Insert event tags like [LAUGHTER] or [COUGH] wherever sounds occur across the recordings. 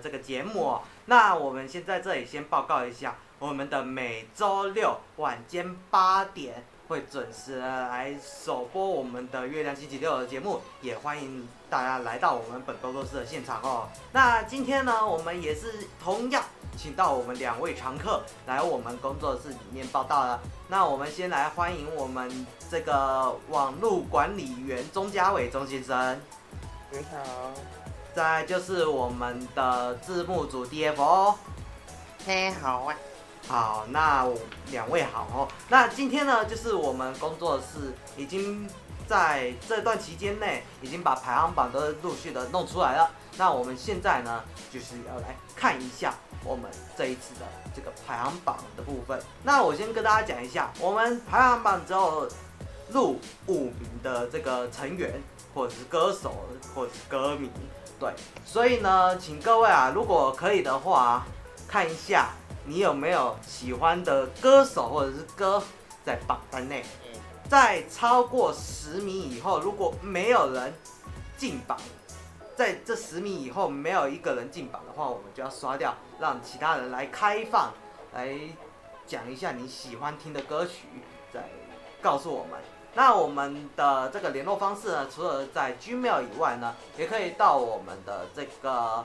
这个节目哦。那我们先在这里先报告一下，我们的每周六晚间八点会准时来首播我们的月亮星期六的节目，也欢迎大家来到我们本工作室的现场哦。那今天呢，我们也是同样。请到我们两位常客来我们工作室里面报道了。那我们先来欢迎我们这个网络管理员钟家伟钟先生。你好。再就是我们的字幕组 DFO。嘿，好啊。好，那两位好哦。那今天呢，就是我们工作室已经在这段期间内已经把排行榜都陆续的弄出来了。那我们现在呢，就是要来看一下。我们这一次的这个排行榜的部分，那我先跟大家讲一下，我们排行榜之后入五名的这个成员，或者是歌手，或者是歌迷，对，所以呢，请各位啊，如果可以的话，看一下你有没有喜欢的歌手或者是歌在榜单内，在超过十米以后，如果没有人进榜。在这十米以后没有一个人进榜的话，我们就要刷掉，让其他人来开放，来讲一下你喜欢听的歌曲，再告诉我们。那我们的这个联络方式呢，除了在 Gmail 以外呢，也可以到我们的这个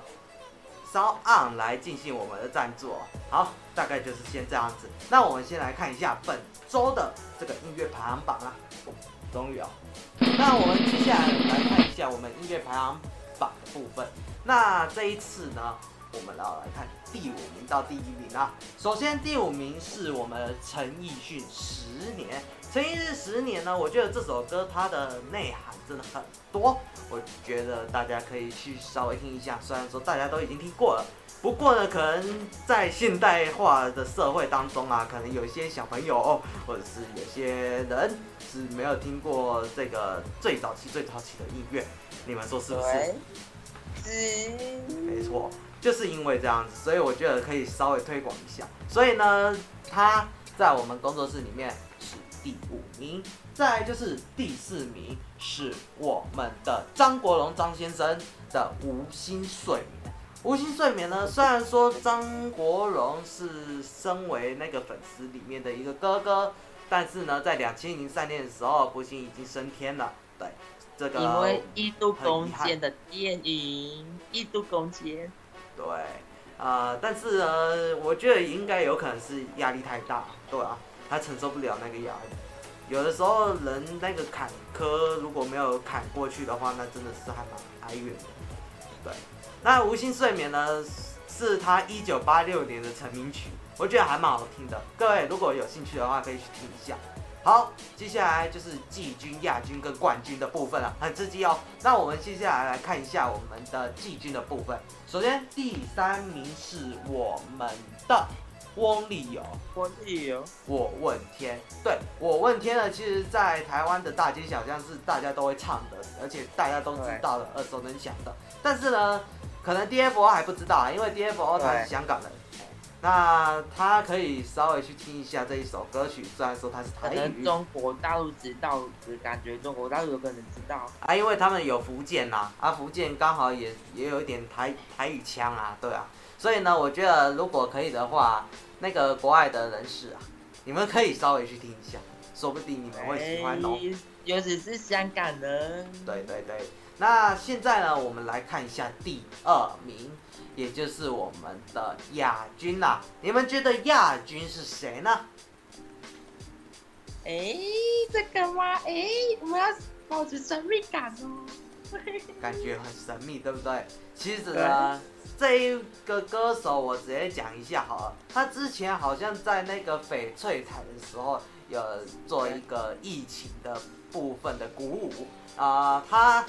SoundOn 来进行我们的赞助。好，大概就是先这样子。那我们先来看一下本周的这个音乐排行榜啦。终于哦，那我们接下来来看一下我们音乐排行。榜的部分，那这一次呢，我们要来看第五名到第一名啊。首先第五名是我们陈奕迅《十年》，陈奕迅《十年》呢，我觉得这首歌它的内涵真的很多，我觉得大家可以去稍微听一下。虽然说大家都已经听过了，不过呢，可能在现代化的社会当中啊，可能有一些小朋友或者是有些人是没有听过这个最早期、最早期的音乐。你们说是不是？嗯，没错，就是因为这样子，所以我觉得可以稍微推广一下。所以呢，他在我们工作室里面是第五名。再来就是第四名是我们的张国荣张先生的《无心睡眠》。《无心睡眠》呢，虽然说张国荣是身为那个粉丝里面的一个哥哥，但是呢，在两千零三年的时候，不幸已经升天了。对。这个、因为一度空间的电影，一度空间，对，啊、呃，但是呢，我觉得应该有可能是压力太大，对啊，他承受不了那个压力。有的时候人那个坎坷如果没有坎过去的话，那真的是还蛮哀怨的。对，那无心睡眠呢，是他一九八六年的成名曲，我觉得还蛮好听的。各位如果有兴趣的话，可以去听一下。好，接下来就是季军、亚军跟冠军的部分了，很刺激哦。那我们接下来来看一下我们的季军的部分。首先，第三名是我们的翁立友。翁立友，我问天。对，我问天呢，其实在台湾的大街小巷是大家都会唱的，而且大家都知道的，耳熟能详的。但是呢，可能 DFO 还不知道啊，因为 DFO 他是香港人。那他可以稍微去听一下这一首歌曲，虽然说他是台语。可能中国大陆知道，只感觉中国大陆有可能知道啊，因为他们有福建呐，啊，福建刚好也也有一点台台语腔啊，对啊，所以呢，我觉得如果可以的话，那个国外的人士啊，你们可以稍微去听一下，说不定你们会喜欢哦。尤其是香港人。对对对，那现在呢，我们来看一下第二名。也就是我们的亚军啦，你们觉得亚军是谁呢？哎，这个吗？哎，我们要保持神秘感哦。[LAUGHS] 感觉很神秘，对不对？其实呢，这一个歌手我直接讲一下好了。他之前好像在那个翡翠台的时候有做一个疫情的部分的鼓舞啊，呃，他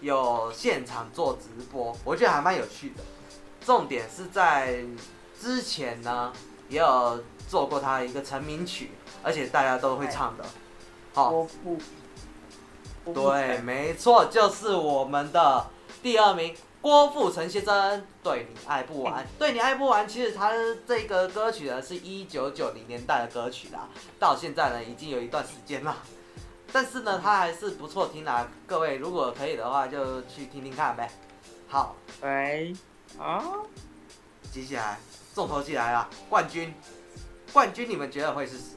有现场做直播，我觉得还蛮有趣的。重点是在之前呢，也有做过他的一个成名曲，而且大家都会唱的。好，对，没错，就是我们的第二名郭富城先生，《对你爱不完》。对你爱不完，其实他这个歌曲呢，是一九九零年代的歌曲啦，到现在呢已经有一段时间了，但是呢，他还是不错听啦。各位如果可以的话，就去听听看呗。好，喂，啊，接下来重头戏来了，冠军，冠军，你们觉得会是谁？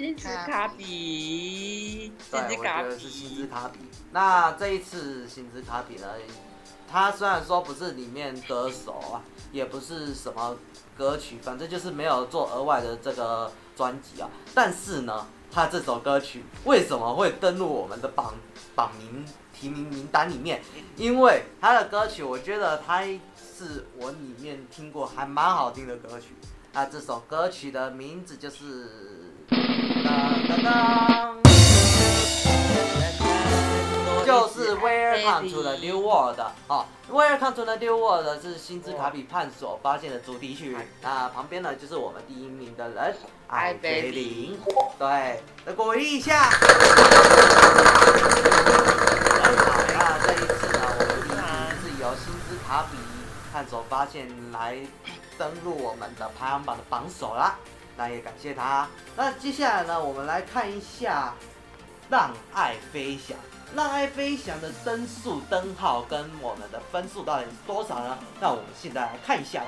星之卡比，对，我觉得是星之卡比。那这一次星之卡比呢？他虽然说不是里面歌手啊，也不是什么歌曲，反正就是没有做额外的这个专辑啊。但是呢，他这首歌曲为什么会登录我们的榜榜名提名名单里面？因为他的歌曲，我觉得他是我里面听过还蛮好听的歌曲。那这首歌曲的名字就是。当当当，就是 Welcome to the New World 哦，Welcome to the New World 是星之卡比探索发现的主题曲。那旁边呢，就是我们第一名的人艾菲林，对，来鼓励一下。好，那这一次呢，我们第一名是由星之卡比探索发现来登录我们的排行榜的榜首啦。那也感谢他。那接下来呢，我们来看一下《让爱飞翔》。《让爱飞翔》的灯数灯号跟我们的分数到底是多少呢？那我们现在来看一下吧。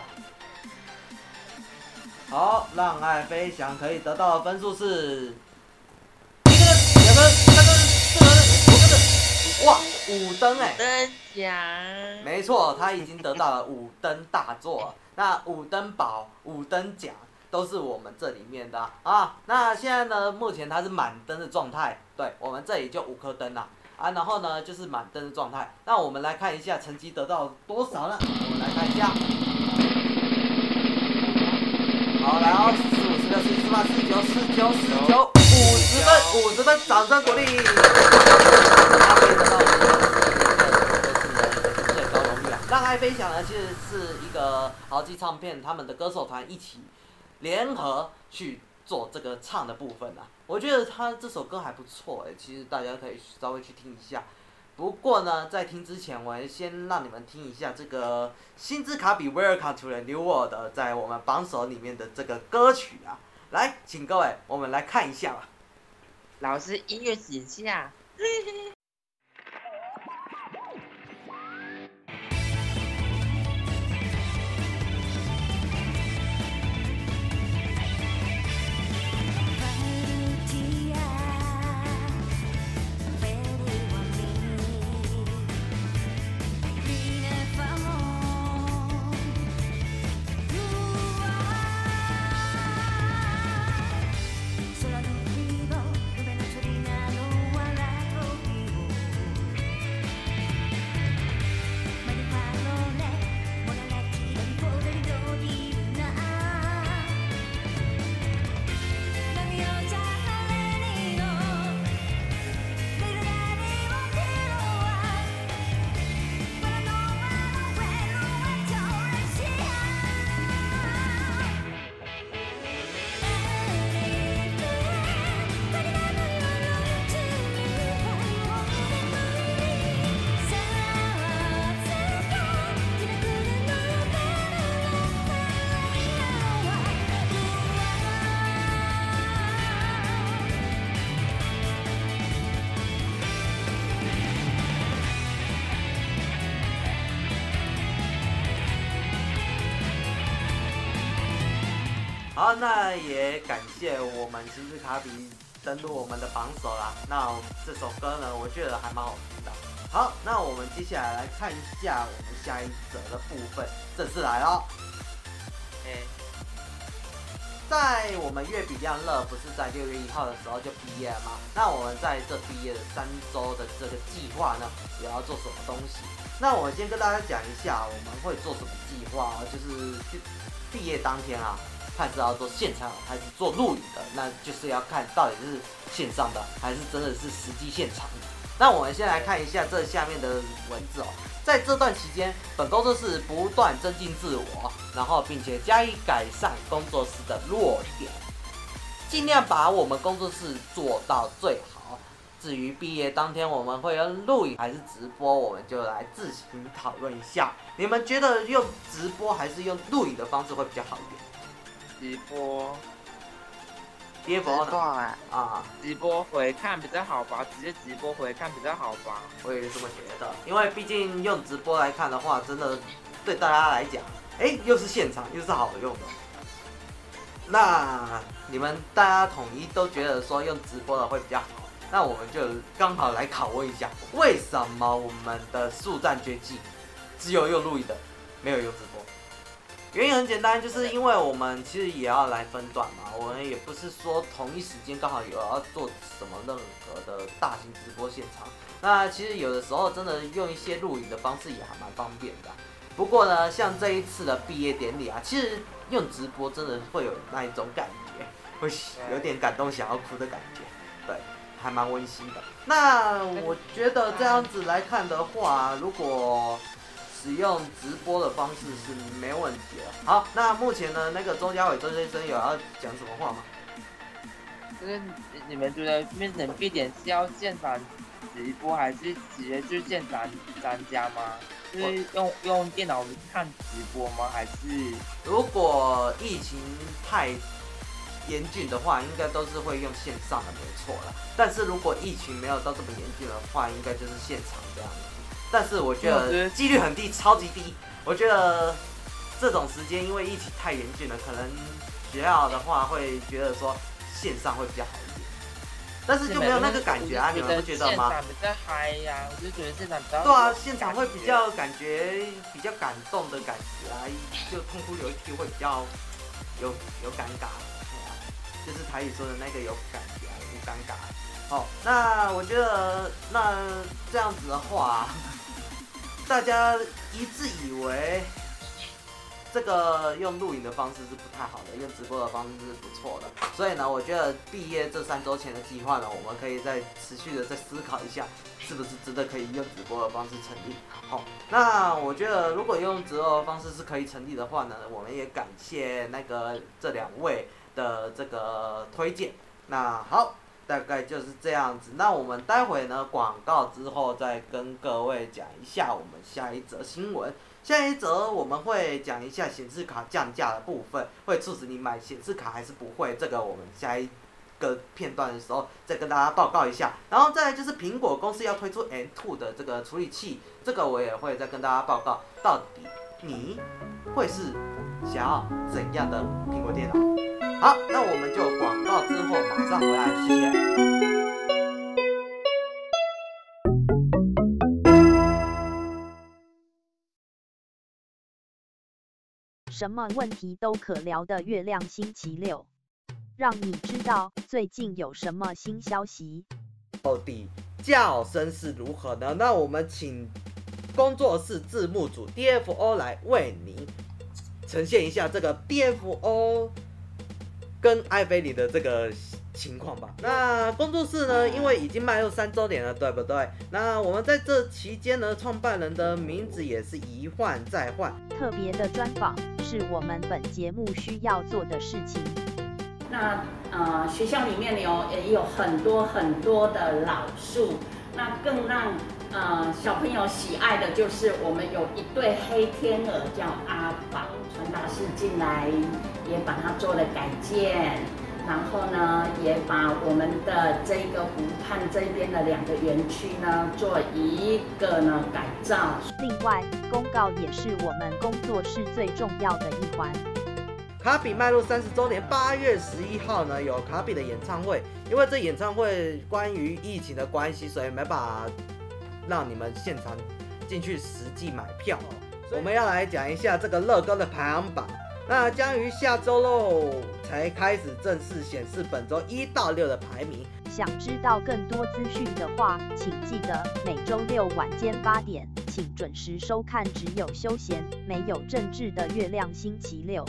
好，《让爱飞翔》可以得到的分数是一个灯、两个灯、三个灯、四个灯、五个灯。哇，五灯哎！灯奖。没错，他已经得到了五灯大作。那五灯宝、五灯奖。都是我们这里面的啊，那现在呢，目前它是满灯的状态，对，我们这里就五颗灯了啊，然后呢就是满灯的状态，那我们来看一下成绩得到多少呢？我们来看一下，好，来哦，四十五、十六、十七、十八、十九、十九、十九、五十分，五十分，掌声鼓励。他可以得到我们的最高荣誉啊！让爱飞翔呢，其实是一个豪记唱片他们的歌手团一起。联合去做这个唱的部分啊，我觉得他这首歌还不错哎，其实大家可以稍微去听一下。不过呢，在听之前，我先让你们听一下这个星之卡比 Welcome to the New World 在我们榜首里面的这个歌曲啊。来，请各位，我们来看一下吧。老师，音乐请下。登录我们的榜首啦。那这首歌呢，我觉得还蛮好听的。好，那我们接下来来看一下我们下一则的部分，正式来了。哎，在我们月比亮乐不是在六月一号的时候就毕业了吗？那我们在这毕业的三周的这个计划呢，也要做什么东西？那我先跟大家讲一下，我们会做什么计划啊？就是毕业当天啊。看是要做现场还是做录影的，那就是要看到底是线上的还是真的是实际现场。那我们先来看一下这下面的文字哦，在这段期间，本工作室不断增进自我，然后并且加以改善工作室的弱点，尽量把我们工作室做到最好。至于毕业当天我们会用录影还是直播，我们就来自行讨论一下。你们觉得用直播还是用录影的方式会比较好一点？直播，DFO 呢？啊，啊，直播回看比较好吧，直接直播回看比较好吧。我也是这么觉得，因为毕竟用直播来看的话，真的对大家来讲，哎，又是现场，又是好用的。那你们大家统一都觉得说用直播的会比较好，那我们就刚好来拷问一下，为什么我们的速战绝技只有用录影的，没有用直播？原因很简单，就是因为我们其实也要来分段嘛，我们也不是说同一时间刚好有要做什么任何的大型直播现场。那其实有的时候真的用一些录影的方式也还蛮方便的。不过呢，像这一次的毕业典礼啊，其实用直播真的会有那一种感觉，会有点感动想要哭的感觉，对，还蛮温馨的。那我觉得这样子来看的话，如果使用直播的方式是没问题的。好，那目前呢，那个周家伟周先生有要讲什么话吗？就是你们觉得变成必点是要现场直播，还是直接去现场参加吗？就是用用电脑看直播吗？还是如果疫情太严峻的话，应该都是会用线上的，没错了。但是如果疫情没有到这么严峻的话，应该就是现场这样子。但是我觉得几率很低，超级低。我觉得这种时间，因为疫情太严峻了，可能学校的话会觉得说线上会比较好一点。但是就没有那个感觉啊，你们不觉得吗？现场比较嗨呀，我就觉得现场比较。对啊，现场会比较感觉比较感动的感觉啊，就痛哭流涕会比较有有尴尬，就是台语说的那个有感觉啊，有尴尬。好，那我觉得那这样子的话。大家一致以为这个用录影的方式是不太好的，用直播的方式是不错的。所以呢，我觉得毕业这三周前的计划呢，我们可以再持续的再思考一下，是不是真的可以用直播的方式成立。好，那我觉得如果用直播的方式是可以成立的话呢，我们也感谢那个这两位的这个推荐。那好。大概就是这样子，那我们待会呢，广告之后再跟各位讲一下我们下一则新闻。下一则我们会讲一下显示卡降价的部分，会促使你买显示卡还是不会？这个我们下一个片段的时候再跟大家报告一下。然后再就是苹果公司要推出 M2 的这个处理器，这个我也会再跟大家报告。到底你会是想要怎样的苹果电脑？好，那我们就广告之后马上回来，谢谢。什么问题都可聊的月亮星期六，让你知道最近有什么新消息。到底叫声是如何呢？那我们请工作室字幕组 DFO 来为您呈现一下这个 DFO。跟艾菲里的这个情况吧。那工作室呢，因为已经迈入三周年了，对不对？那我们在这期间呢，创办人的名字也是一换再换。特别的专访是我们本节目需要做的事情。那呃，学校里面有也有很多很多的老树，那更让呃小朋友喜爱的就是我们有一对黑天鹅叫阿宝，传达室进来。也把它做了改建，然后呢，也把我们的这个湖畔这边的两个园区呢，做一个呢改造。另外，公告也是我们工作室最重要的一环。卡比迈入三十周年，八月十一号呢有卡比的演唱会，因为这演唱会关于疫情的关系，所以没办法让你们现场进去实际买票哦。我们要来讲一下这个乐高的排行榜。那将于下周喽才开始正式显示本周一到六的排名。想知道更多资讯的话，请记得每周六晚间八点，请准时收看只有休闲没有政治的月亮星期六。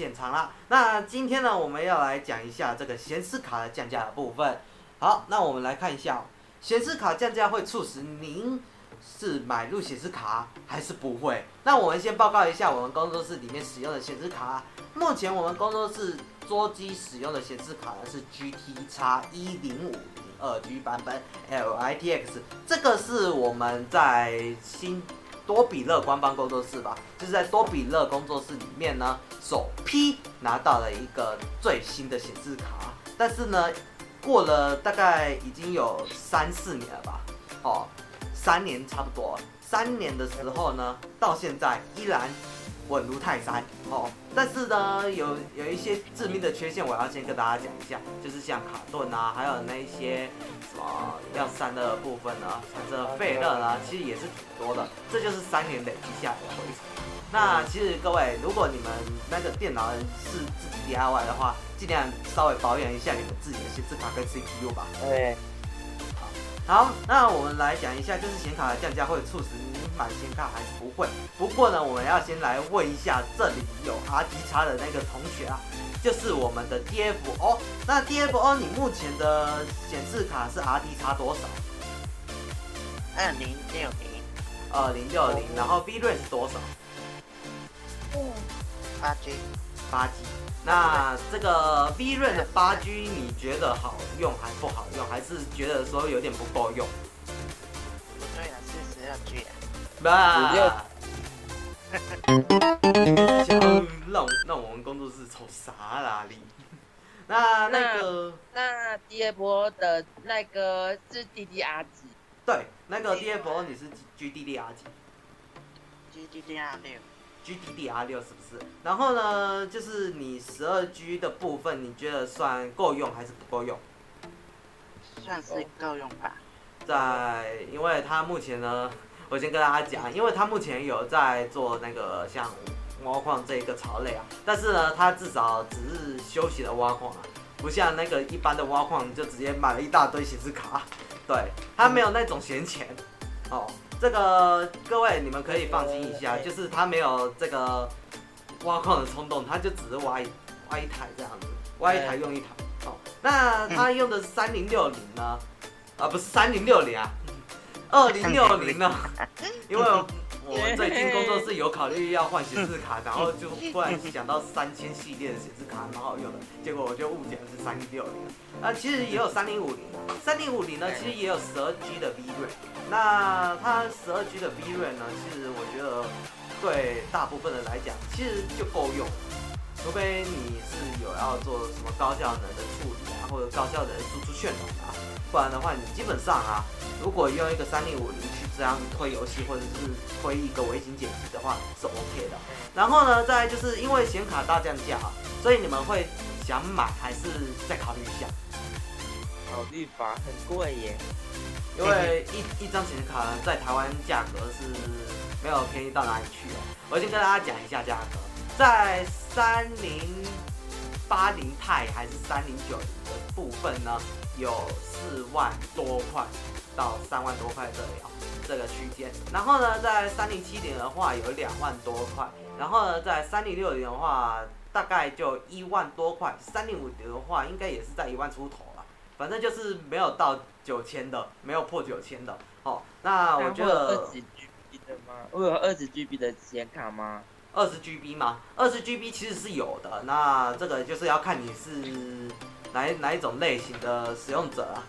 现场啦。那今天呢，我们要来讲一下这个显示卡的降价的部分。好，那我们来看一下，显示卡降价会促使您是买入显示卡还是不会？那我们先报告一下我们工作室里面使用的显示卡。目前我们工作室桌机使用的显示卡呢是 GTX 一零五零二 G 版本 LITX，这个是我们在新。多比勒官方工作室吧，就是在多比勒工作室里面呢，首批拿到了一个最新的显示卡。但是呢，过了大概已经有三四年了吧，哦，三年差不多，三年的时候呢，到现在依然稳如泰山哦。但是呢，有有一些致命的缺陷，我要先跟大家讲一下，就是像卡顿啊，还有那一些。啊，要删的部分呢，像这废热呢，其实也是挺多的。这就是三年累积下来的回程。那其实各位，如果你们那个电脑是自己 DIY 的话，尽量稍微保养一下你们自己的显示卡跟 CPU 吧。对。好，那我们来讲一下，就是显卡的降价会促使你买显卡还是不会？不过呢，我们要先来问一下这里有 R G 叉的那个同学啊。就是我们的 DFO，那 DFO 你目前的显示卡是 RDX 多少？二零六零，二零六零，然后 VRAM 是多少？嗯，八 G，八 G。那这个 VRAM 的八 G 你觉得好用还不好用，还是觉得说有点不够用？不对啊，是十二 G 啊。让让我们工作室瞅啥啦你？那那个那第二波的那个是 DDR 几？对，那个第二波你是 GDDR 几？GDDR 六。GDDR 六是不是？然后呢，就是你十二 G 的部分，你觉得算够用还是不够用？算是够用吧。在，因为它目前呢，我先跟大家讲，因为它目前有在做那个像。挖矿这一个槽类啊，但是呢，它至少只是休息的挖矿啊，不像那个一般的挖矿就直接买了一大堆显示卡，对，它没有那种闲钱哦。这个各位你们可以放心一下，就是他没有这个挖矿的冲动，他就只是挖一挖一台这样子，挖一台用一台。哦，那他用的是三零六零呢？啊，不是三零六零啊，二零六零呢？[LAUGHS] 因为。我最近工作室有考虑要换显示卡，然后就忽然想到三千系列的显示卡蛮好用的，结果我就误解了是三零六零。啊，其实也有三零五零，三零五零呢，其实也有十二 G 的 V r a。那它十二 G 的 V r a 呢，其实我觉得对大部分人来讲，其实就够用，除非你是有要做什么高效能的处理啊，或者高效能的输出渲染啊，不然的话，你基本上啊，如果用一个三零五零去。这样推游戏或者是推一个微型剪辑的话是 OK 的。然后呢，再就是因为显卡大降价啊，所以你们会想买还是再考虑一下？考虑吧，很贵耶。因为一一张显卡在台湾价格是没有便宜到哪里去哦。我先跟大家讲一下价格，在三零八零钛还是三零九零的部分呢，有四万多块到三万多块这里哦。这个区间，然后呢，在三零七零的话有两万多块，然后呢，在三零六零的话大概就一万多块，三零五零的话应该也是在一万出头了，反正就是没有到九千的，没有破九千的。哦，那我觉得二十 GB 的吗？我有二十 GB 的显卡吗？二十 GB 吗？二十 GB 其实是有的，那这个就是要看你是哪一哪一种类型的使用者啊。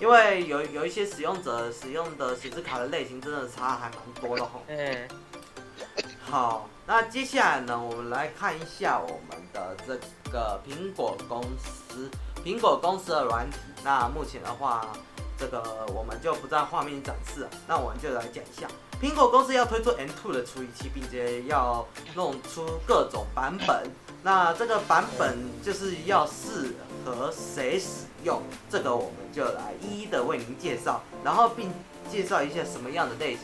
因为有有一些使用者使用的显示卡的类型真的差还蛮多的吼。嗯。好，那接下来呢，我们来看一下我们的这个苹果公司，苹果公司的软体。那目前的话，这个我们就不在画面展示了。那我们就来讲一下，苹果公司要推出 M2 的处理器，并且要弄出各种版本。那这个版本就是要适合谁使用，这个我们就来一一的为您介绍，然后并介绍一下什么样的类型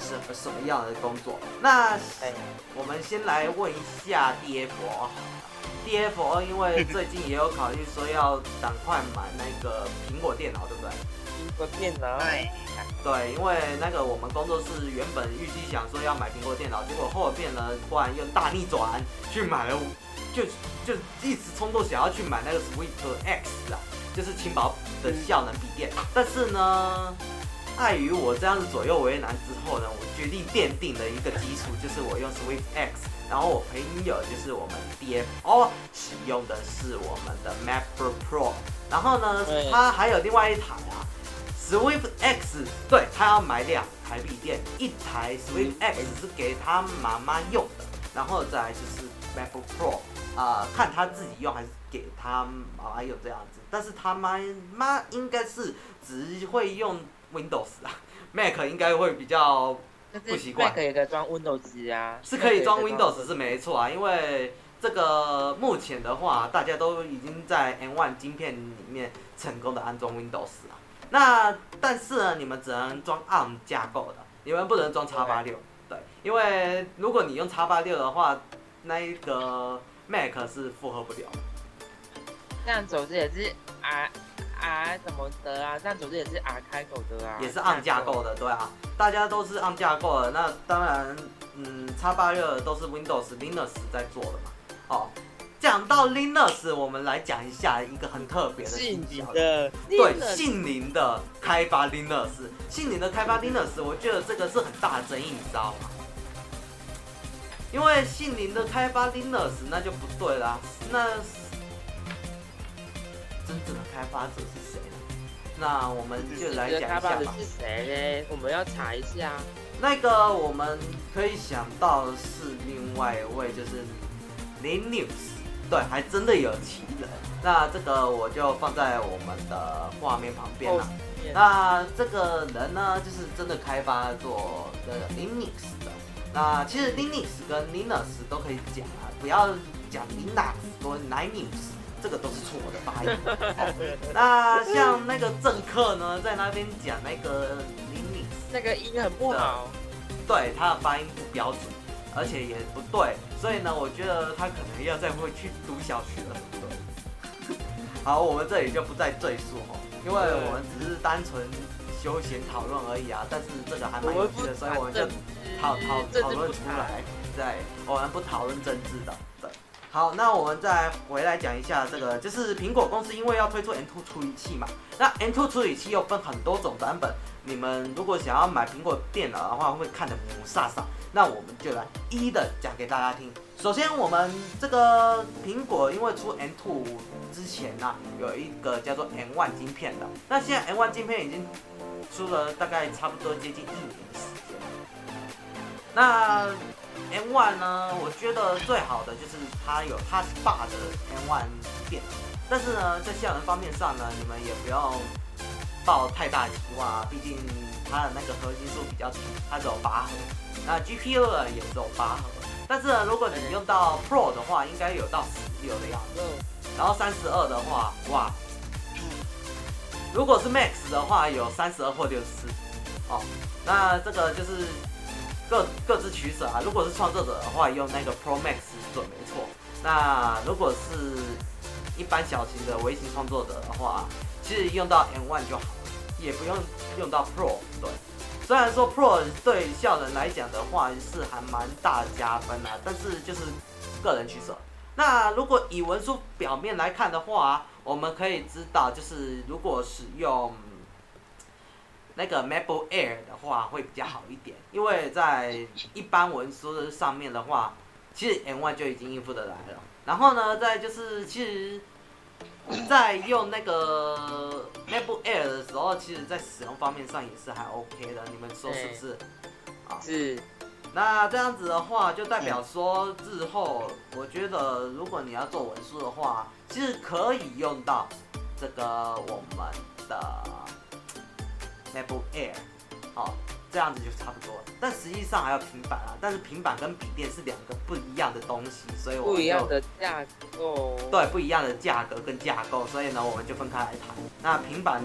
适合什么样的工作。那我们先来问一下 DFO，DFO 因为最近也有考虑说要赶快买那个苹果电脑，对不对？苹果电脑。对，因为那个我们工作室原本预计想说要买苹果电脑，结果后面呢突然又大逆转去买了，就就一直冲动想要去买那个 Swift X 啊，就是轻薄的效能笔电。但是呢，碍于我这样子左右为难之后呢，我决定奠定了一个基础，就是我用 Swift X，然后我朋友就是我们 DFO 使用的是我们的 MacBook Pro，然后呢，它还有另外一台啊。Swift X，对，他要买两台笔电，一台 Swift X 是给他妈妈用的，然后再来就是 MacBook Pro，啊、呃，看他自己用还是给他妈妈用这样子。但是他妈妈应该是只会用 Windows 啊，[LAUGHS] Mac 应该会比较不习惯。Mac 也可以装 Windows 啊，是可以装 Windows 是没错啊，因为这个目前的话，大家都已经在 M1 晶片里面成功的安装 Windows 了。那但是呢，你们只能装 ARM 架构的，你们不能装叉八六，对，因为如果你用叉八六的话，那一个 Mac 是负荷不了。这样走之也是 R R 怎么的啊？这样走之也是 R 开口的啊？也是 ARM 架构的，对啊，大家都是 ARM 架构的，那当然，嗯叉八六都是 Windows Linux 在做的嘛，哦。讲到 Linux，我们来讲一下一个很特别的信息的，对，姓林的开发 Linux，姓林的开发 Linux，我觉得这个是很大的争议，你知道吗？因为姓林的开发 Linux 那就不对啦，那真正的开发者是谁呢？那我们就来讲一下吧。是谁呢？我们要查一下。那个我们可以想到的是另外一位，就是 Linux。对，还真的有其人。那这个我就放在我们的画面旁边了。Oh. 那这个人呢，就是真的开发做这个 Linux 的。那其实 Linux 跟 Linux 都可以讲啊，不要讲 Linux 或 Linux，这个都是错的发音。哦、那像那个政客呢，在那边讲那个 Linux，那个音很不好。对，他的发音不标准，而且也不对。所以呢，我觉得他可能要再会去读小学了。对，[LAUGHS] 好，我们这里就不再赘述哦，因为我们只是单纯休闲讨论而已啊。但是这个还蛮有趣的，所以我们就讨讨讨论出来。对，我们不讨论政治的。好，那我们再回来讲一下这个，就是苹果公司因为要推出 M2 处理器嘛，那 M2 处理器又分很多种版本。你们如果想要买苹果电脑的话，会看得雾煞煞。那我们就来一一的讲给大家听。首先，我们这个苹果因为出 M2 之前呢、有一个叫做 M1 晶片的。那现在 M1 晶片已经出了大概差不多接近一年的时间。那 M1 呢，我觉得最好的就是它有 Touchbar 的 M1 电脑。但是呢，在效能方面上呢，你们也不要抱太大期望啊，毕竟它的那个核心数比较低，它只有八核。那 GPU 呢也只有八核，但是呢，如果你用到 Pro 的话，应该有到十六的样子。然后三十二的话，哇，如果是 Max 的话，有三十二或六十四。哦，那这个就是各各自取舍啊。如果是创作者的话，用那个 Pro Max 准没错。那如果是一般小型的微型创作者的话，其实用到 M1 就好了，也不用用到 Pro。对。虽然说 Pro 对效能来讲的话是还蛮大加分的，但是就是个人取舍。那如果以文书表面来看的话，我们可以知道，就是如果使用那个 MacBook Air 的话会比较好一点，因为在一般文书的上面的话，其实 M1 就已经应付得来了。然后呢，再就是其实。在用那个 MacBook Air 的时候，其实在使用方面上也是还 OK 的，你们说是不是？啊，是。那这样子的话，就代表说日后，我觉得如果你要做文书的话，其实可以用到这个我们的 MacBook Air，好。这样子就差不多了，但实际上还有平板啊，但是平板跟笔电是两个不一样的东西，所以不一样的架构，对，不一样的价格跟架构，所以呢，我们就分开来谈。那平板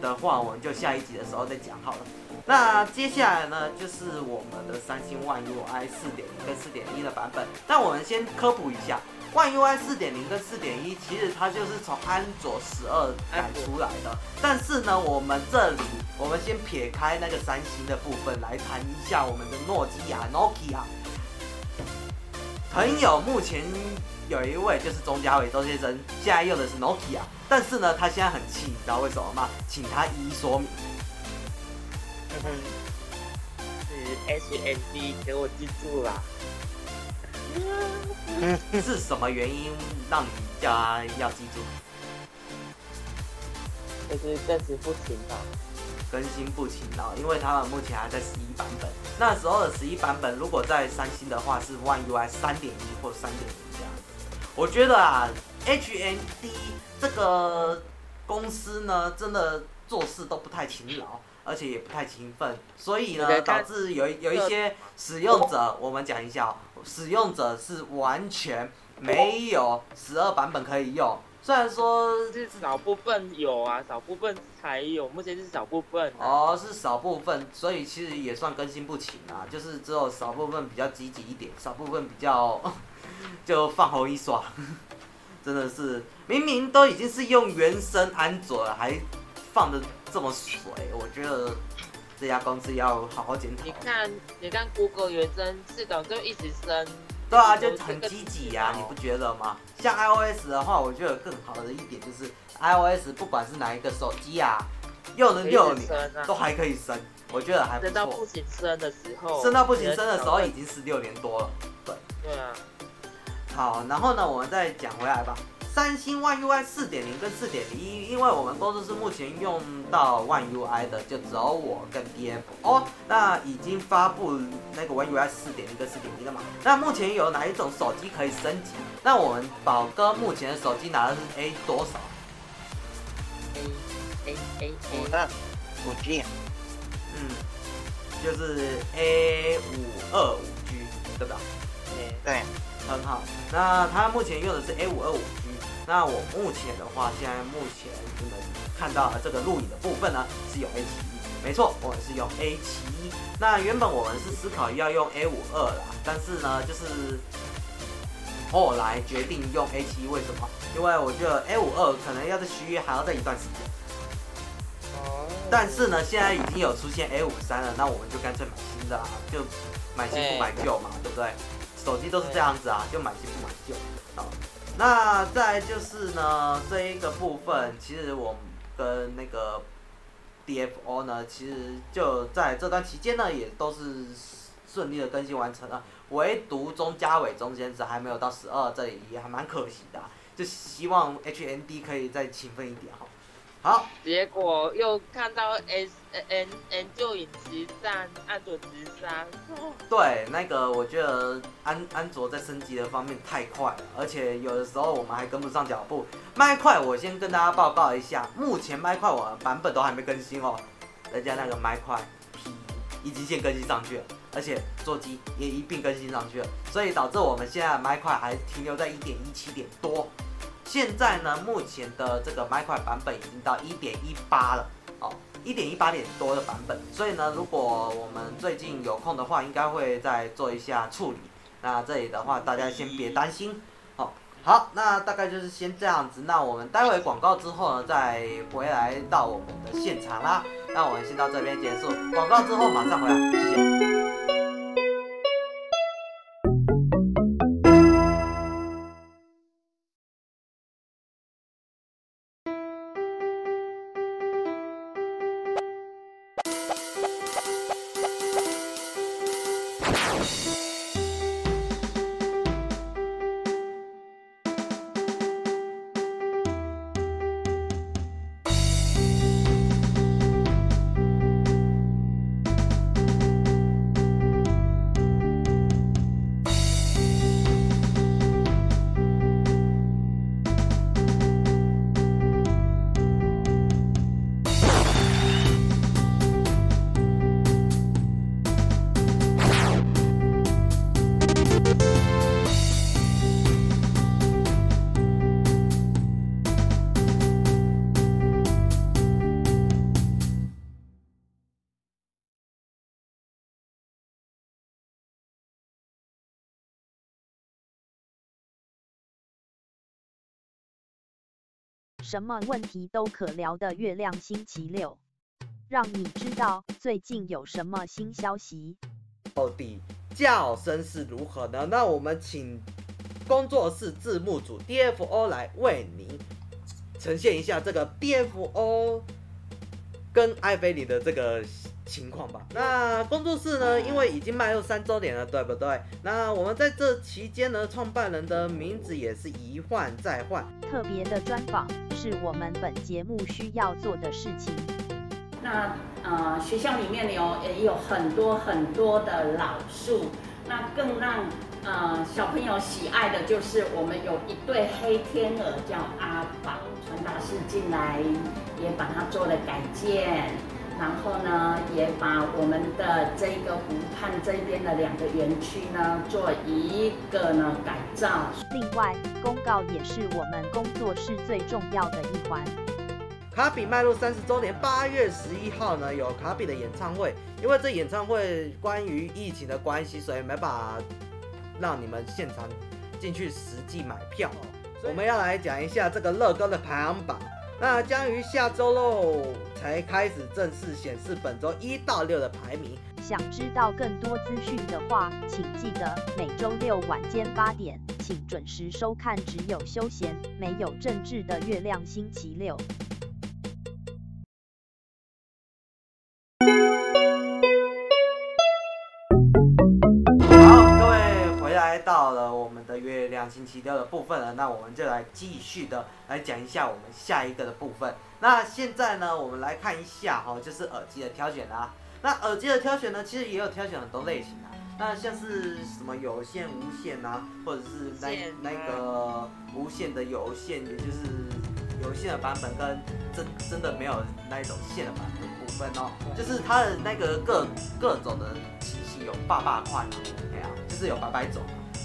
的话，我们就下一集的时候再讲好了。那接下来呢，就是我们的三星 One UI 四点零跟四点一的版本。那我们先科普一下，One UI 四点零跟四点一，其实它就是从安卓十二改出来的。但是呢，我们这里我们先撇开那个三星的部分来谈一下我们的诺基亚 Nokia。朋友目前有一位就是钟嘉伟周先生，现在用的是 Nokia，但是呢，他现在很气，你知道为什么吗？请他一一说明。是 H N D，给我记住了。[LAUGHS] 是什么原因让你叫他要记住？就是暂时不勤劳。更新不勤劳，因为他们目前还在十一版本。那时候的十一版本，如果在三星的话是 One UI 三点一或三点零这样子。我觉得啊，H N D 这个公司呢，真的做事都不太勤劳。而且也不太勤奋，所以呢，导致有有一些使用者，我们讲一下，使用者是完全没有十二版本可以用。虽然说是少部分有啊，少部分才有，目前是少部分。哦，是少部分，所以其实也算更新不勤啊，就是只有少部分比较积极一点，少部分比较 [LAUGHS] 就放后一刷。真的是，明明都已经是用原生安卓了，还放的。这么水，我觉得这家公司要好好检讨。你看，你看，Google 原生系统就一直升。对啊，就很积极呀，你不觉得吗？像 iOS 的话，我觉得更好的一点就是 iOS 不管是哪一个手机啊，又能六年都还可以升，我觉得还不错。升到不行升的时候，升到不行升的时候已经是六年多了。对。对啊。好，然后呢，我们再讲回来吧。三星 One UI 四点零跟四点零一，因为我们公司是目前用到 One UI 的，就只有我跟 DF 哦。那已经发布那个 One UI 四点零跟四点一了嘛？那目前有哪一种手机可以升级？那我们宝哥目前的手机拿的是 A 多少？A A A A 五的五 G。嗯，就是 A 五二五 G，对吧？对对，很好。那他目前用的是 A 五二五。那我目前的话，现在目前你们看到的这个录影的部分呢，是有 A 七一，没错，我们是用 A 七一。那原本我们是思考要用 A 五二啦，但是呢，就是后来决定用 A 七一，为什么？因为我觉得 A 五二可能要在续约还要再一段时间。哦。但是呢，现在已经有出现 A 五三了，那我们就干脆买新的啦，就买新不买旧嘛，对不对？手机都是这样子啊，就买新不买旧。好。那再就是呢，这一个部分，其实我跟那个 DFO 呢，其实就在这段期间呢，也都是顺利的更新完成了。唯独钟嘉伟中先生还没有到十二，这里也还蛮可惜的，就希望 HND 可以再勤奋一点哈。好，结果又看到 S N N 就引擎上安卓直杀。[LAUGHS] 对，那个我觉得安安卓在升级的方面太快了，而且有的时候我们还跟不上脚步。麦块，我先跟大家报告一下，目前麦块我的版本都还没更新哦，人家那个麦块 P 已经先更新上去了，而且座机也一并更新上去了，所以导致我们现在麦块还停留在一点一七点多。现在呢，目前的这个麦块版本已经到一点一八了，哦，一点一八点多的版本。所以呢，如果我们最近有空的话，应该会再做一下处理。那这里的话，大家先别担心。好，好，那大概就是先这样子。那我们待会广告之后呢，再回来到我们的现场啦。那我们先到这边结束，广告之后马上回来，谢谢。什么问题都可聊的月亮星期六，让你知道最近有什么新消息。到底叫声是如何呢？那我们请工作室字幕组 DFO 来为您呈现一下这个 DFO 跟艾菲里的这个。情况吧。那工作室呢？因为已经迈入三周年了，对不对？那我们在这期间呢，创办人的名字也是一换再换。特别的专访是我们本节目需要做的事情。那呃，学校里面有也有很多很多的老树，那更让呃小朋友喜爱的就是我们有一对黑天鹅叫阿宝，传达室进来也把它做了改建。然后呢，也把我们的这个湖畔这边的两个园区呢，做一个呢改造。另外，公告也是我们工作室最重要的一环。卡比迈入三十周年，八月十一号呢有卡比的演唱会。因为这演唱会关于疫情的关系，所以没办法让你们现场进去实际买票。我们要来讲一下这个乐高的排行榜。那将于下周喽才开始正式显示本周一到六的排名。想知道更多资讯的话，请记得每周六晚间八点，请准时收看只有休闲没有政治的月亮星期六。到了我们的月亮星期六的部分了，那我们就来继续的来讲一下我们下一个的部分。那现在呢，我们来看一下哈，就是耳机的挑选啊。那耳机的挑选呢，其实也有挑选很多类型啊。那像是什么有线、无线啊，或者是那那个无线的有线，也就是有线的版本跟真真的没有那一种线的版本部分哦，就是它的那个各各种的机型有八八块，对啊，就是有八百种。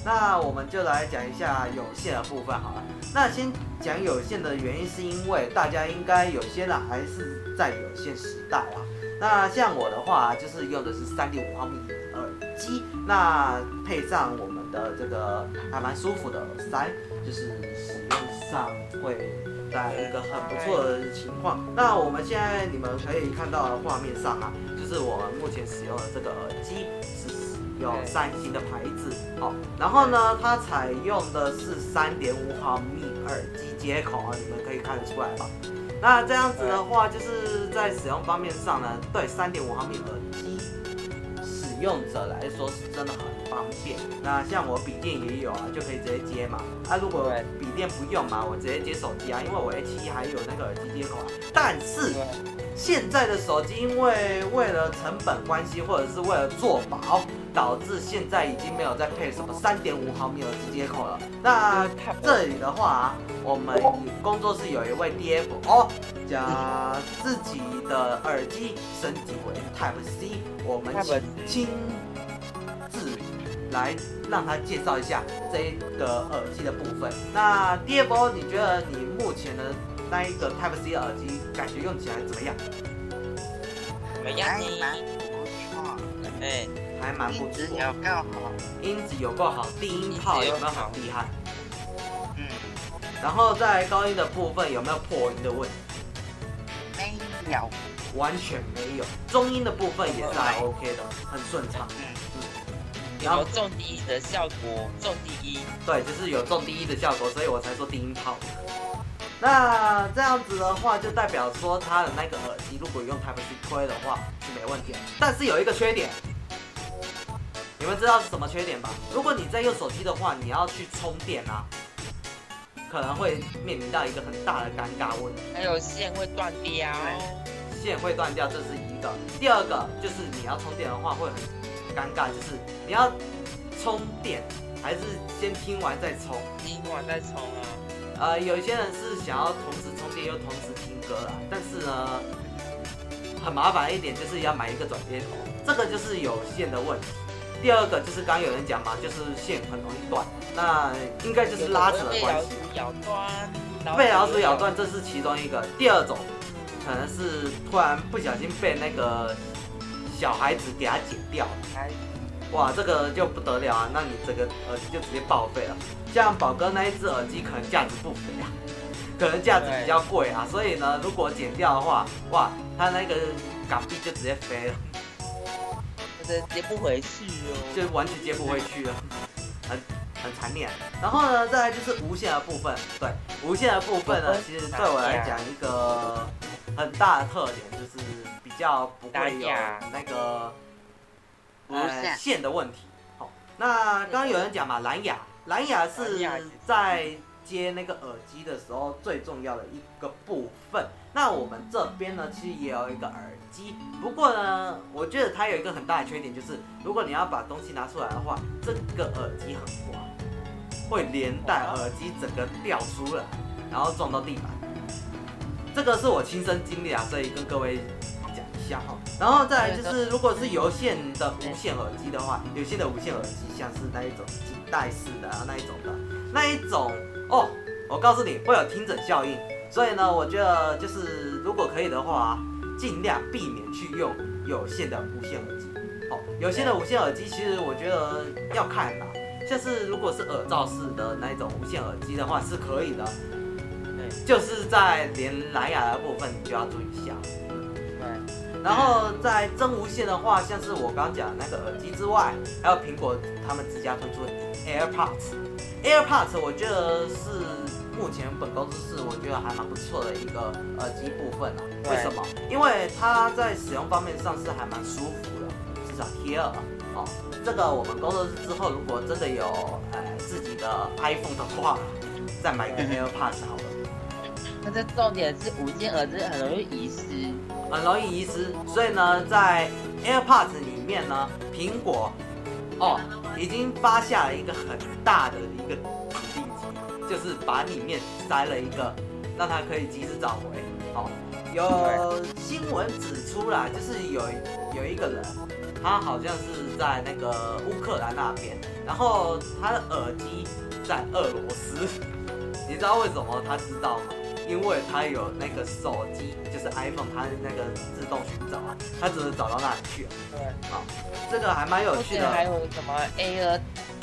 那我们就来讲一下有线的部分好了。那先讲有线的原因，是因为大家应该有些人还是在有线时代啊。那像我的话，就是用的是三点五毫米耳机，那配上我们的这个还蛮舒服的耳塞，就是使用上会带来一个很不错的情况。那我们现在你们可以看到的画面上啊，就是我目前使用的这个耳机是。有三星的牌子，哦，然后呢，它采用的是三点五毫米耳机接口啊，你们可以看得出来吧？那这样子的话，就是在使用方面上呢，对三点五毫米耳机使用者来说是真的很方便。那像我笔电也有啊，就可以直接接嘛。啊，如果笔电不用嘛，我直接接手机啊，因为我 H1 还有那个耳机接口啊。但是现在的手机，因为为了成本关系，或者是为了做薄。导致现在已经没有再配什么三点五毫米耳机接口了。那这里的话，我们工作室有一位 DFO 将自己的耳机升级为 Type C，我们请亲自来让他介绍一下这个耳机的部分。那 DFO，你觉得你目前的那一个 Type C 耳机感觉用起来怎么样？怎么样呢？不错，哎。还蛮不错，音质有够好，音质有够好，低音炮有没有很厉害？嗯，然后在高音的部分有没有破音的问题？没有，完全没有。中音的部分也是还 OK 的，很顺畅。嗯嗯。然后重低音的效果，重低音。对，就是有重低音的效果，所以我才说低音炮。那这样子的话，就代表说它的那个耳机，如果用 Type C 推的话是没问题的。但是有一个缺点。你们知道是什么缺点吧？如果你在用手机的话，你要去充电啊，可能会面临到一个很大的尴尬问题。还有线会断掉，线会断掉，这是一个。第二个就是你要充电的话会很尴尬，就是你要充电还是先听完再充？听完再充啊。呃，有些人是想要同时充电又同时听歌啦，但是呢，很麻烦一点就是要买一个转接头，这个就是有线的问题。第二个就是刚有人讲嘛，就是线很容易断，那应该就是拉扯的关系。咬断，被老鼠咬断，这是其中一个。第二种可能是突然不小心被那个小孩子给它剪掉了，哇，这个就不得了啊！那你这个耳机就直接报废了。像宝哥那一只耳机可能价值不菲啊，可能价值比较贵啊，所以呢，如果剪掉的话，哇，它那个港币就直接飞了，就是接不回去哦，就完全接不回去了，很很残念。然后呢，再来就是无线的部分，对，无线的部分呢，其实对我来讲一个很大的特点就是比较不会有那个呃线的问题。好，那刚刚有人讲嘛，蓝牙，蓝牙是在接那个耳机的时候最重要的一个部分。那我们这边呢，其实也有一个耳机，不过呢，我觉得它有一个很大的缺点，就是如果你要把东西拿出来的话，这个耳机很滑，会连带耳机整个掉出来，然后撞到地板。这个是我亲身经历啊，所以跟各位讲一下哈。然后再来就是，如果是有线的无线耳机的话，有线的无线耳机像是那一种颈带式的啊那一种的，那一种哦，我告诉你会有听诊效应。所以呢，我觉得就是如果可以的话，尽量避免去用有线的无线耳机。哦，有线的无线耳机其实我觉得要看啦，像是如果是耳罩式的那一种无线耳机的话是可以的，对，就是在连蓝牙的部分你就要注意一下。对，然后在真无线的话，像是我刚刚讲的那个耳机之外，还有苹果他们自家推出的 AirPods，AirPods 我觉得是。目前本公司是我觉得还蛮不错的一个耳机部分啊，为什么？因为它在使用方面上是还蛮舒服的，至少贴耳哦。这个我们工作室之后如果真的有呃自己的 iPhone 的话，再买一个 AirPods 好了。那这重点是无线耳机很容易遗失，很容易遗失，所以呢，在 AirPods 里面呢，苹果哦已经发下了一个很大的一个。就是把里面塞了一个，让他可以及时找回。好，有新闻指出来，就是有有一个人，他好像是在那个乌克兰那边，然后他的耳机在俄罗斯。[LAUGHS] 你知道为什么他知道吗？因为它有那个手机，就是 iPhone，它那个自动寻找啊，他只能找到那里去了。对，好，这个还蛮有趣的。还有什么 Air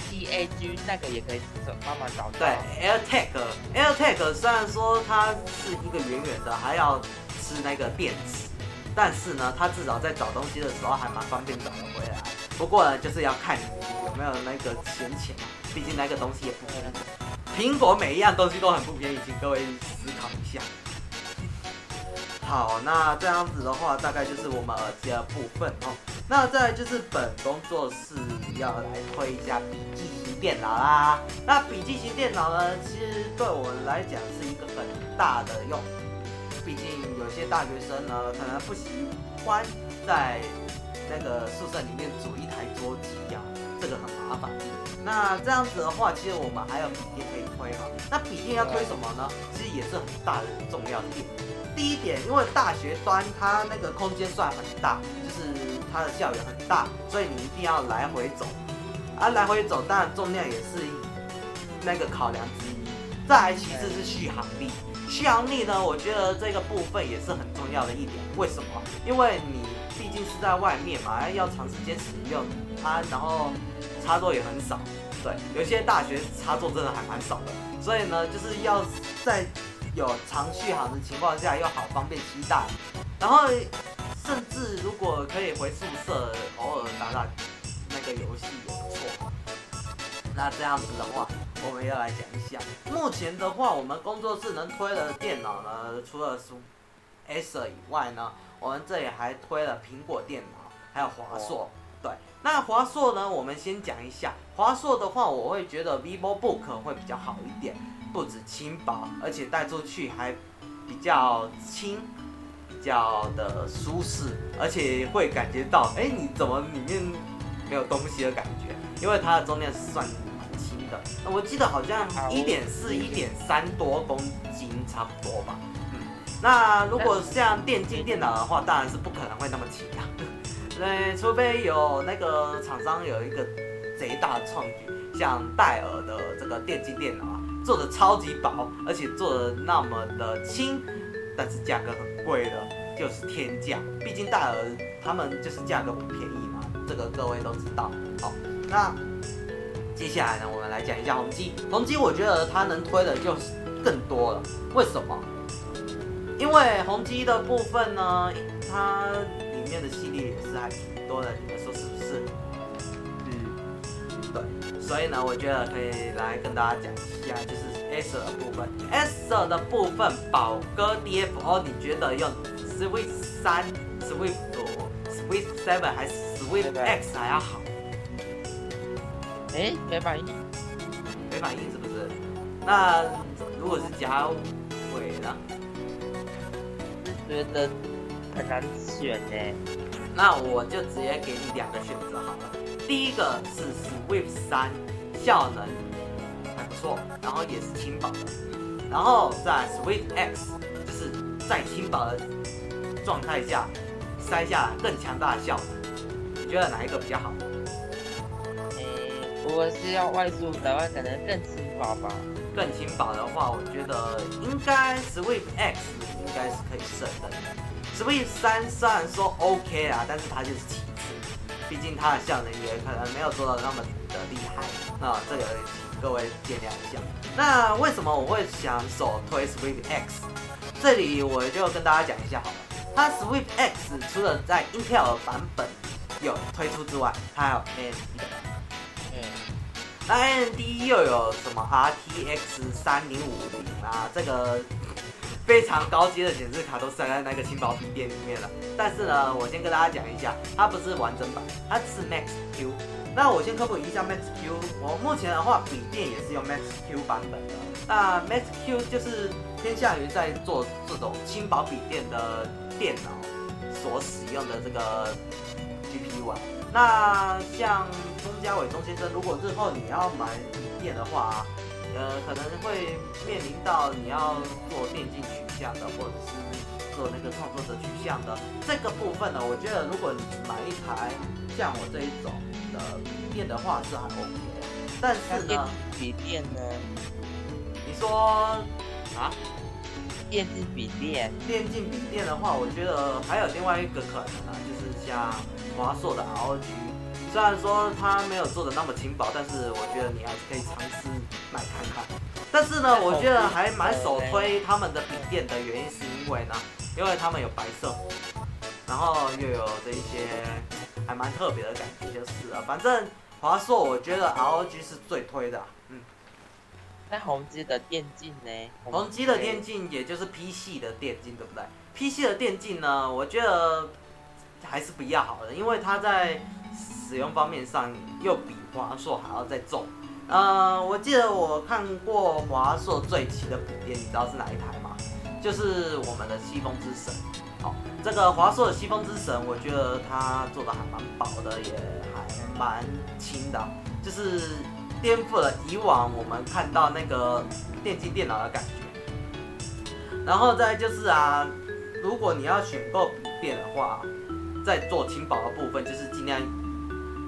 T A G 那个也可以慢慢找到。对，AirTag，AirTag 虽然说它是一个圆圆的，还要吃那个电池，但是呢，它至少在找东西的时候还蛮方便找得回来。不过呢，就是要看你有没有那个闲钱嘛，毕竟那个东西也不便宜。苹果每一样东西都很不便宜，请各位思考一下。好，那这样子的话，大概就是我们耳机的部分哦。那再就是本工作室要来推一下笔记型电脑啦。那笔记型电脑呢，其实对我来讲是一个很大的用。毕竟有些大学生呢，可能不喜欢在那个宿舍里面组一台桌机呀，这个很麻烦。那这样子的话，其实我们还有笔电可以推嘛。那笔电要推什么呢？其实也是很大的重要的点。第一点，因为大学端它那个空间算很大，就是它的校园很大，所以你一定要来回走。啊，来回走当然重量也是那个考量之一。再来其次是续航力，续航力呢，我觉得这个部分也是很重要的一点。为什么？因为你毕竟是在外面嘛，要长时间使用它，然后插座也很少。对，有些大学插座真的还蛮少的，所以呢，就是要在。有长续航的情况下又好方便携带，然后甚至如果可以回宿舍偶尔打打那个游戏也不错。那这样子的话，我们要来讲一下，目前的话，我们工作室能推的电脑呢，除了是 Acer 以外呢，我们这里还推了苹果电脑，还有华硕。对，那华硕呢，我们先讲一下，华硕的话，我会觉得 VivoBook 会比较好一点。不止轻薄，而且带出去还比较轻，比较的舒适，而且会感觉到，哎，你怎么里面没有东西的感觉？因为它的重量是算蛮轻的，我记得好像一点四、一点三多公斤差不多吧。嗯，那如果像电竞电脑的话，当然是不可能会那么轻啊。对，除非有那个厂商有一个贼大的创举，像戴尔的这个电竞电脑啊。做的超级薄，而且做的那么的轻，但是价格很贵的，就是天价。毕竟戴尔他们就是价格不便宜嘛，这个各位都知道。好，那接下来呢，我们来讲一下宏基。宏基我觉得它能推的就是更多了。为什么？因为宏碁的部分呢，它里面的系列也是还挺多的，你们说是不是？嗯，对，所以呢，我觉得可以来跟大家讲一下，就是 Acer 的部分。Acer 的部分，宝哥 DFO，你觉得用 Swift 三、Swift 五、Swift Seven 还是 Switch X 还要好？哎，没反应，没反应是不是？那如果是甲尾呢？觉得很难选呢。那我就直接给你两个选择好了。第一个是 Swift 三，效能还不错，然后也是轻薄的。然后在 Swift X，就是在轻薄的状态下塞下更强大的效能。你觉得哪一个比较好？如果是要外宿的话，可能更轻薄吧。更轻薄的话，我觉得应该 Swift X 应该是可以胜的。Swift 三虽然说 OK 啊，但是它就是其次，毕竟它的效能也可能没有做到那么的厉害。那这个请各位见谅一下。那为什么我会想首推 Swift X？这里我就跟大家讲一下好了。它 Swift X 除了在 Intel 版本有推出之外，它还有 AMD。那 AMD 又有什么 RTX 三零五零啊？这个非常高阶的显示卡都塞在那个轻薄笔电里面了。但是呢，我先跟大家讲一下，它不是完整版，它是 Max Q。那我先科普一下 Max Q。我目前的话，笔电也是用 Max Q 版本的。那 Max Q 就是偏向于在做这种轻薄笔电的电脑所使用的这个 GPU 啊。那像钟嘉伟钟先生，如果日后你要买笔电的话啊，呃，可能会面临到你要做电竞取向的，或者是做那个创作者取向的这个部分呢，我觉得如果你买一台像我这一种的笔电的话是还 OK，但是呢，笔电呢？你说啊？电竞笔电？电竞笔电的话，我觉得还有另外一个可能啊，就是像。华硕的 ROG，虽然说它没有做的那么轻薄，但是我觉得你还是可以尝试买看看。但是呢，我觉得还蛮首推他们的笔电的原因是因为呢，因为他们有白色，然后又有这一些还蛮特别的感觉就是了。反正华硕我觉得 [LAUGHS] ROG 是最推的。嗯，那宏基的电竞呢？宏基的电竞也就是 P 系的电竞，对不对？P 系的电竞呢，我觉得。还是比较好的，因为它在使用方面上又比华硕还要再重。呃，我记得我看过华硕最齐的笔电，你知道是哪一台吗？就是我们的西风之神。好，这个华硕的西风之神，我觉得它做的还蛮薄的，也还蛮轻的，就是颠覆了以往我们看到那个电竞电脑的感觉。然后再就是啊，如果你要选购笔电的话，在做轻薄的部分，就是尽量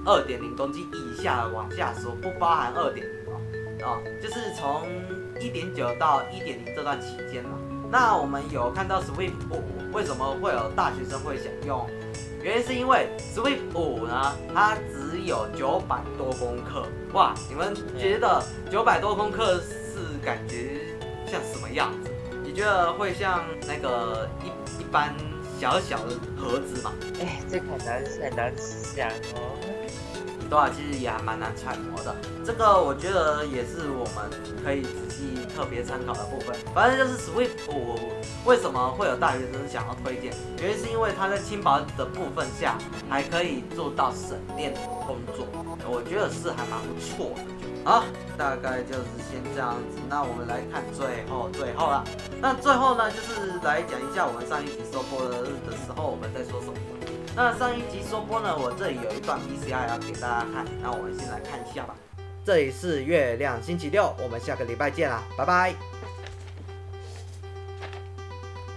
二点零公斤以下往下说，不包含二点零哦，啊，就是从一点九到一点零这段期间嘛。那我们有看到 Swift 五为什么会有大学生会想用？原因是因为 Swift 五呢，它只有九百多公克，哇，你们觉得九百多公克是感觉像什么样子？你觉得会像那个一一般？小小的盒子吗，哎，这个很难很难想哦。对啊，其实也还蛮难揣摩的。这个我觉得也是我们可以仔细特别参考的部分。反正就是 Swift 为什么会有大学生想要推荐？原因是因为它在轻薄的部分下还可以做到省电的工作，我觉得是还蛮不错的。好，大概就是先这样子。那我们来看最后最后了。那最后呢，就是来讲一下我们上一集收播的日的时候我们在说什么。那上一集收播呢，我这里有一段 VCR 要给大家看。那我们先来看一下吧。这里是月亮星期六，我们下个礼拜见啦，拜拜。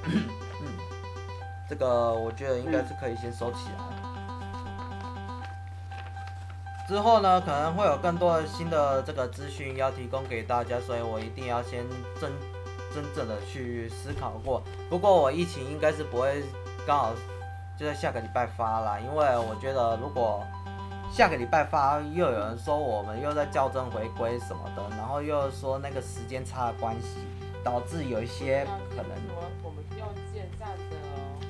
嗯，[COUGHS] 这个我觉得应该是可以先收起来。之后呢，可能会有更多的新的这个资讯要提供给大家，所以我一定要先真真正的去思考过。不过我疫情应该是不会刚好就在下个礼拜发啦，因为我觉得如果下个礼拜发，又有人说我们又在校正回归什么的，然后又说那个时间差的关系，导致有一些可能。我们用现在的哦。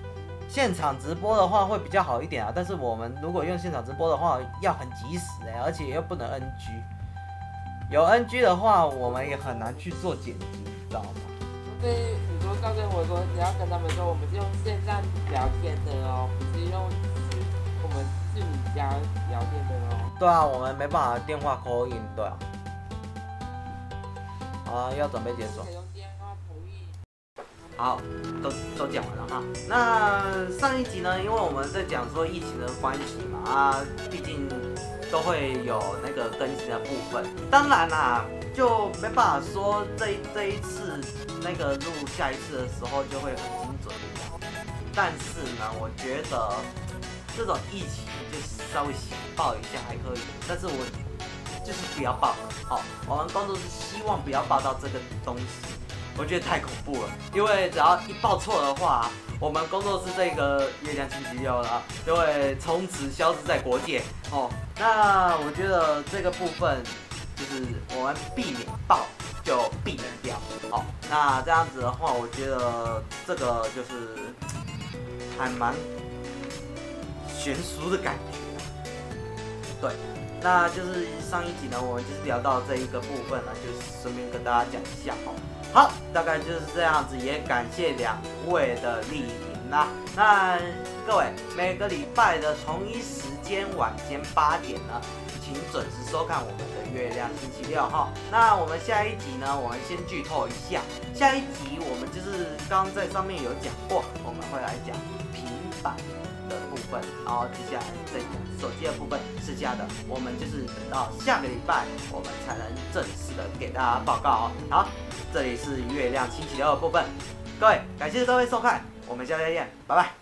现场直播的话会比较好一点啊，但是我们如果用现场直播的话，要很及时哎、欸，而且又不能 NG。有 NG 的话，我们也很难去做剪辑，你知道吗？除非告诉我说你要跟他们说，我们是用线上聊天的哦，不是用我们是你家聊天的哦。对啊，我们没办法电话 call in，对啊。好啊，要准备结束。好，都都讲完了哈。那上一集呢，因为我们在讲说疫情的关系嘛，啊，毕竟都会有那个更新的部分。当然啦，就没办法说这这一次那个录下一次的时候就会很精准。但是呢，我觉得这种疫情就是稍微小爆一下还可以，但是我就是不要爆。好，我们工作室希望不要爆到这个东西。我觉得太恐怖了，因为只要一报错的话，我们工作室这个月亮星期六了，就会从此消失在国界哦。那我觉得这个部分就是我们避免爆就避免掉哦。那这样子的话，我觉得这个就是还蛮悬殊的感觉。对，那就是上一集呢，我们就是聊到这一个部分呢，就是顺便跟大家讲一下哦。好，大概就是这样子，也感谢两位的莅临啦。那各位每个礼拜的同一时间晚间八点呢，请准时收看我们的月亮星期六哈。那我们下一集呢，我们先剧透一下，下一集我们就是刚刚在上面有讲过，我们会来讲平板的部分，然后接下来再讲手机的部分，剩下的我们就是等到下个礼拜我们才能正式的给大家报告哦。好。这里是月亮星期六的部分，各位感谢各位收看，我们下次再见，拜拜。